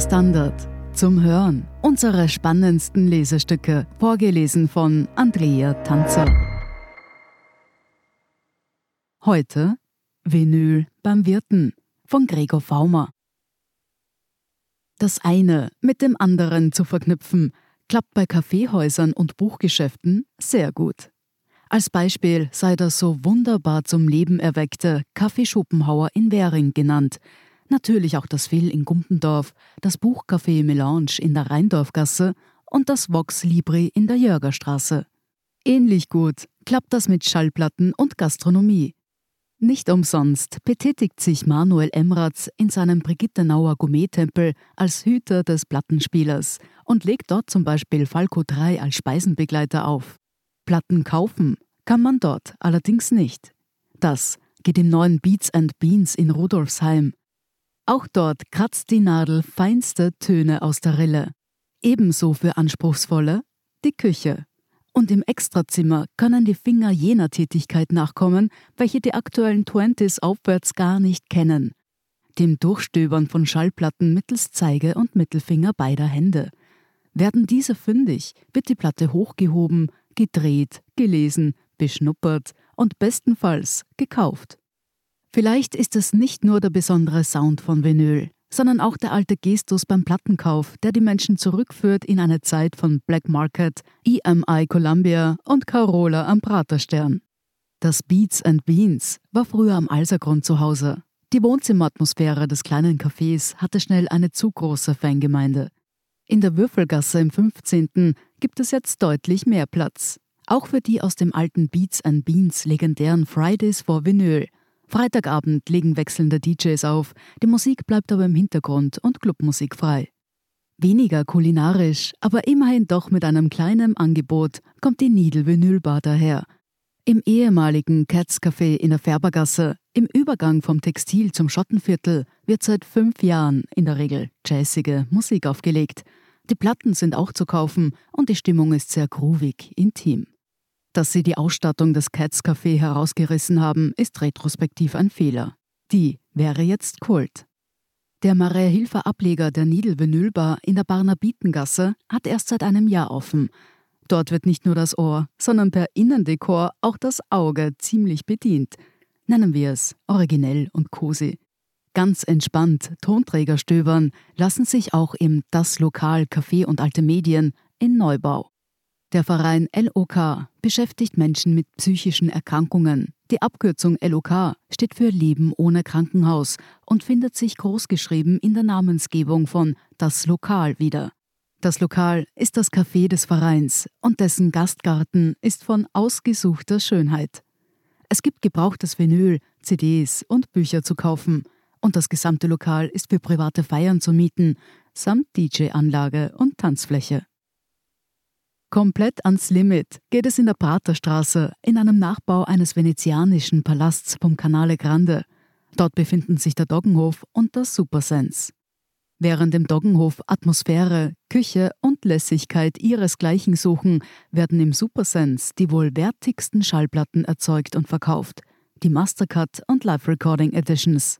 Der Standard. Zum Hören. Unsere spannendsten Lesestücke. Vorgelesen von Andrea Tanzer. Heute Vinyl beim Wirten von Gregor Faumer. Das eine mit dem anderen zu verknüpfen, klappt bei Kaffeehäusern und Buchgeschäften sehr gut. Als Beispiel sei das so wunderbar zum Leben erweckte Kaffee Schopenhauer in Währing genannt. Natürlich auch das Phil in Gumpendorf, das Buchcafé Melange in der Rheindorfgasse und das Vox Libri in der Jörgerstraße. Ähnlich gut klappt das mit Schallplatten und Gastronomie. Nicht umsonst betätigt sich Manuel Emratz in seinem Brigittenauer Gourmet-Tempel als Hüter des Plattenspielers und legt dort zum Beispiel Falco 3 als Speisenbegleiter auf. Platten kaufen kann man dort allerdings nicht. Das geht im neuen Beats and Beans in Rudolfsheim. Auch dort kratzt die Nadel feinste Töne aus der Rille. Ebenso für anspruchsvolle die Küche. Und im Extrazimmer können die Finger jener Tätigkeit nachkommen, welche die aktuellen Twenties aufwärts gar nicht kennen. Dem Durchstöbern von Schallplatten mittels Zeige und Mittelfinger beider Hände. Werden diese fündig, wird die Platte hochgehoben, gedreht, gelesen, beschnuppert und bestenfalls gekauft. Vielleicht ist es nicht nur der besondere Sound von Vinyl, sondern auch der alte Gestus beim Plattenkauf, der die Menschen zurückführt in eine Zeit von Black Market, EMI Columbia und Carola am Praterstern. Das Beats and Beans war früher am Alsergrund zu Hause. Die Wohnzimmeratmosphäre des kleinen Cafés hatte schnell eine zu große Fangemeinde. In der Würfelgasse im 15. gibt es jetzt deutlich mehr Platz. Auch für die aus dem alten Beats and Beans legendären Fridays for Vinyl. Freitagabend legen wechselnde DJs auf, die Musik bleibt aber im Hintergrund und Clubmusik frei. Weniger kulinarisch, aber immerhin doch mit einem kleinen Angebot kommt die Nidel Vinyl Bar daher. Im ehemaligen Cats Café in der Färbergasse, im Übergang vom Textil zum Schottenviertel, wird seit fünf Jahren in der Regel jazzige Musik aufgelegt – die Platten sind auch zu kaufen und die Stimmung ist sehr groovig, intim. Dass sie die Ausstattung des Cats Café herausgerissen haben, ist retrospektiv ein Fehler. Die wäre jetzt Kult. Der Maria Hilfer Ableger der Nidel Vinylbar in der Barnabitengasse hat erst seit einem Jahr offen. Dort wird nicht nur das Ohr, sondern per Innendekor auch das Auge ziemlich bedient. Nennen wir es originell und cozy. Ganz entspannt Tonträger stöbern lassen sich auch im Das Lokal Café und Alte Medien in Neubau. Der Verein LOK beschäftigt Menschen mit psychischen Erkrankungen. Die Abkürzung LOK steht für Leben ohne Krankenhaus und findet sich großgeschrieben in der Namensgebung von Das Lokal wieder. Das Lokal ist das Café des Vereins und dessen Gastgarten ist von ausgesuchter Schönheit. Es gibt gebrauchtes Vinyl, CDs und Bücher zu kaufen – und das gesamte Lokal ist für private Feiern zu mieten, samt DJ-Anlage und Tanzfläche. Komplett ans Limit geht es in der Praterstraße in einem Nachbau eines venezianischen Palasts vom Canale Grande. Dort befinden sich der Doggenhof und das Supersense. Während im Doggenhof Atmosphäre, Küche und Lässigkeit ihresgleichen suchen, werden im Supersense die wohl wertigsten Schallplatten erzeugt und verkauft, die Mastercut und Live Recording Editions.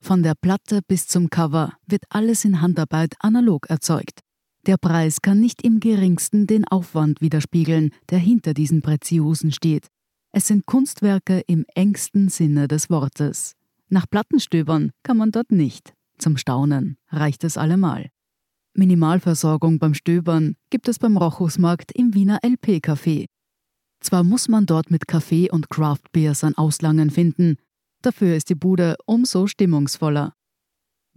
Von der Platte bis zum Cover wird alles in Handarbeit analog erzeugt. Der Preis kann nicht im geringsten den Aufwand widerspiegeln, der hinter diesen Preziosen steht. Es sind Kunstwerke im engsten Sinne des Wortes. Nach Plattenstöbern kann man dort nicht. Zum Staunen reicht es allemal. Minimalversorgung beim Stöbern gibt es beim Rochusmarkt im Wiener LP-Café. Zwar muss man dort mit Kaffee und Craftbeers ein Auslangen finden, Dafür ist die Bude umso stimmungsvoller.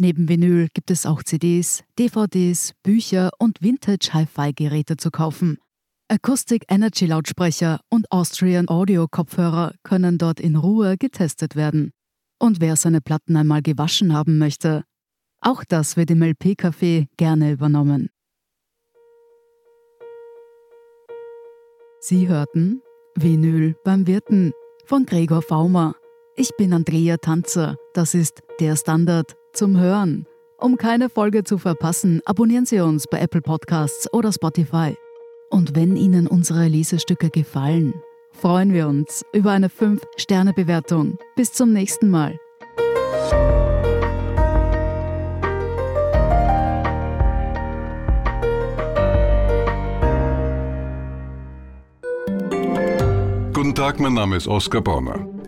Neben Vinyl gibt es auch CDs, DVDs, Bücher und Vintage-Hi-Fi-Geräte zu kaufen. Acoustic Energy Lautsprecher und Austrian Audio Kopfhörer können dort in Ruhe getestet werden. Und wer seine Platten einmal gewaschen haben möchte, auch das wird im LP-Café gerne übernommen. Sie hörten Vinyl beim Wirten von Gregor Faumer. Ich bin Andrea Tanzer. Das ist der Standard zum Hören. Um keine Folge zu verpassen, abonnieren Sie uns bei Apple Podcasts oder Spotify. Und wenn Ihnen unsere Lesestücke gefallen, freuen wir uns über eine 5-Sterne-Bewertung. Bis zum nächsten Mal. Guten Tag, mein Name ist Oskar Bonner.